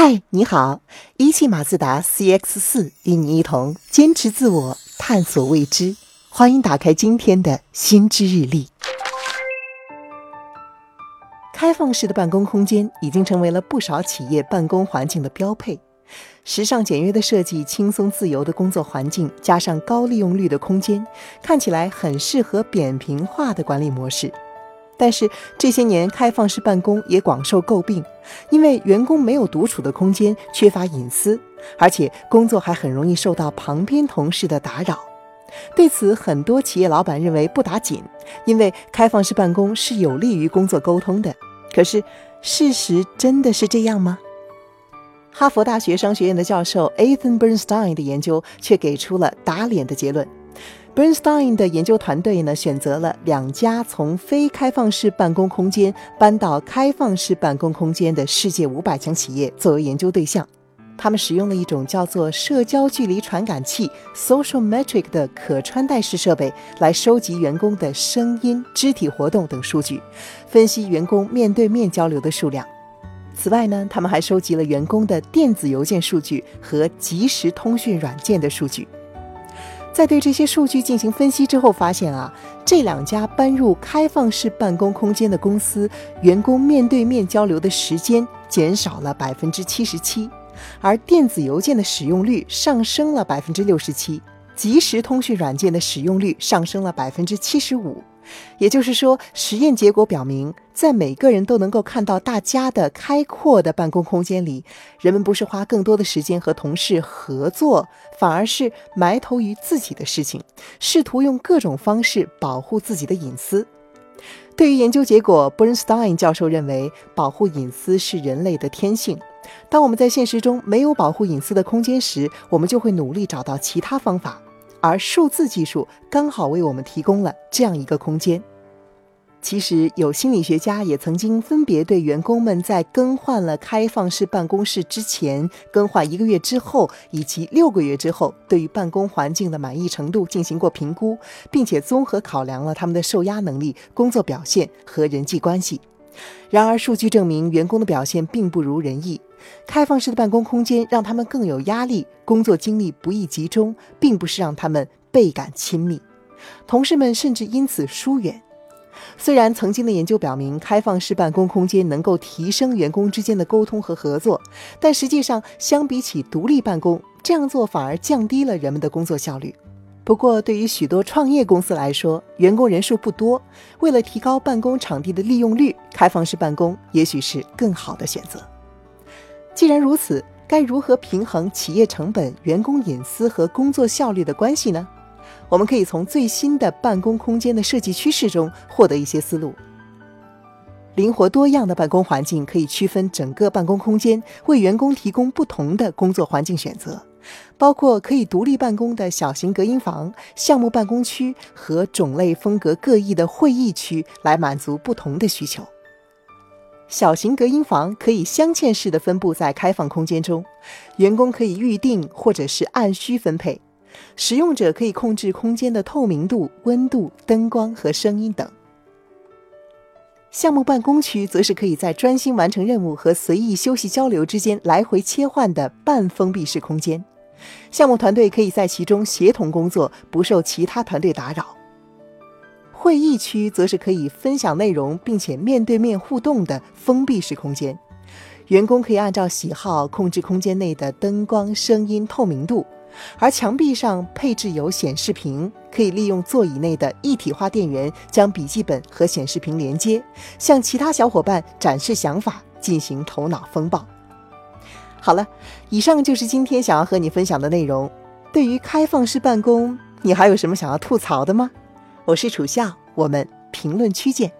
嗨，你好！一汽马自达 CX 四与你一同坚持自我，探索未知。欢迎打开今天的新知日历。开放式的办公空间已经成为了不少企业办公环境的标配。时尚简约的设计、轻松自由的工作环境，加上高利用率的空间，看起来很适合扁平化的管理模式。但是这些年，开放式办公也广受诟病，因为员工没有独处的空间，缺乏隐私，而且工作还很容易受到旁边同事的打扰。对此，很多企业老板认为不打紧，因为开放式办公是有利于工作沟通的。可是，事实真的是这样吗？哈佛大学商学院的教授 Ethan Bernstein 的研究却给出了打脸的结论。Bernstein 的研究团队呢，选择了两家从非开放式办公空间搬到开放式办公空间的世界五百强企业作为研究对象。他们使用了一种叫做社交距离传感器 （social metric） 的可穿戴式设备来收集员工的声音、肢体活动等数据，分析员工面对面交流的数量。此外呢，他们还收集了员工的电子邮件数据和即时通讯软件的数据。在对这些数据进行分析之后，发现啊，这两家搬入开放式办公空间的公司，员工面对面交流的时间减少了百分之七十七，而电子邮件的使用率上升了百分之六十七，即时通讯软件的使用率上升了百分之七十五。也就是说，实验结果表明，在每个人都能够看到大家的开阔的办公空间里，人们不是花更多的时间和同事合作，反而是埋头于自己的事情，试图用各种方式保护自己的隐私。对于研究结果，Bernstein 教授认为，保护隐私是人类的天性。当我们在现实中没有保护隐私的空间时，我们就会努力找到其他方法。而数字技术刚好为我们提供了这样一个空间。其实，有心理学家也曾经分别对员工们在更换了开放式办公室之前、更换一个月之后以及六个月之后，对于办公环境的满意程度进行过评估，并且综合考量了他们的受压能力、工作表现和人际关系。然而，数据证明员工的表现并不如人意。开放式的办公空间让他们更有压力，工作精力不易集中，并不是让他们倍感亲密。同事们甚至因此疏远。虽然曾经的研究表明，开放式办公空间能够提升员工之间的沟通和合作，但实际上，相比起独立办公，这样做反而降低了人们的工作效率。不过，对于许多创业公司来说，员工人数不多，为了提高办公场地的利用率，开放式办公也许是更好的选择。既然如此，该如何平衡企业成本、员工隐私和工作效率的关系呢？我们可以从最新的办公空间的设计趋势中获得一些思路。灵活多样的办公环境可以区分整个办公空间，为员工提供不同的工作环境选择，包括可以独立办公的小型隔音房、项目办公区和种类风格各异的会议区，来满足不同的需求。小型隔音房可以镶嵌式的分布在开放空间中，员工可以预定或者是按需分配，使用者可以控制空间的透明度、温度、灯光和声音等。项目办公区则是可以在专心完成任务和随意休息交流之间来回切换的半封闭式空间，项目团队可以在其中协同工作，不受其他团队打扰。会议区则是可以分享内容并且面对面互动的封闭式空间，员工可以按照喜好控制空间内的灯光、声音、透明度，而墙壁上配置有显示屏，可以利用座椅内的一体化电源将笔记本和显示屏连接，向其他小伙伴展示想法，进行头脑风暴。好了，以上就是今天想要和你分享的内容。对于开放式办公，你还有什么想要吐槽的吗？我是楚笑，我们评论区见。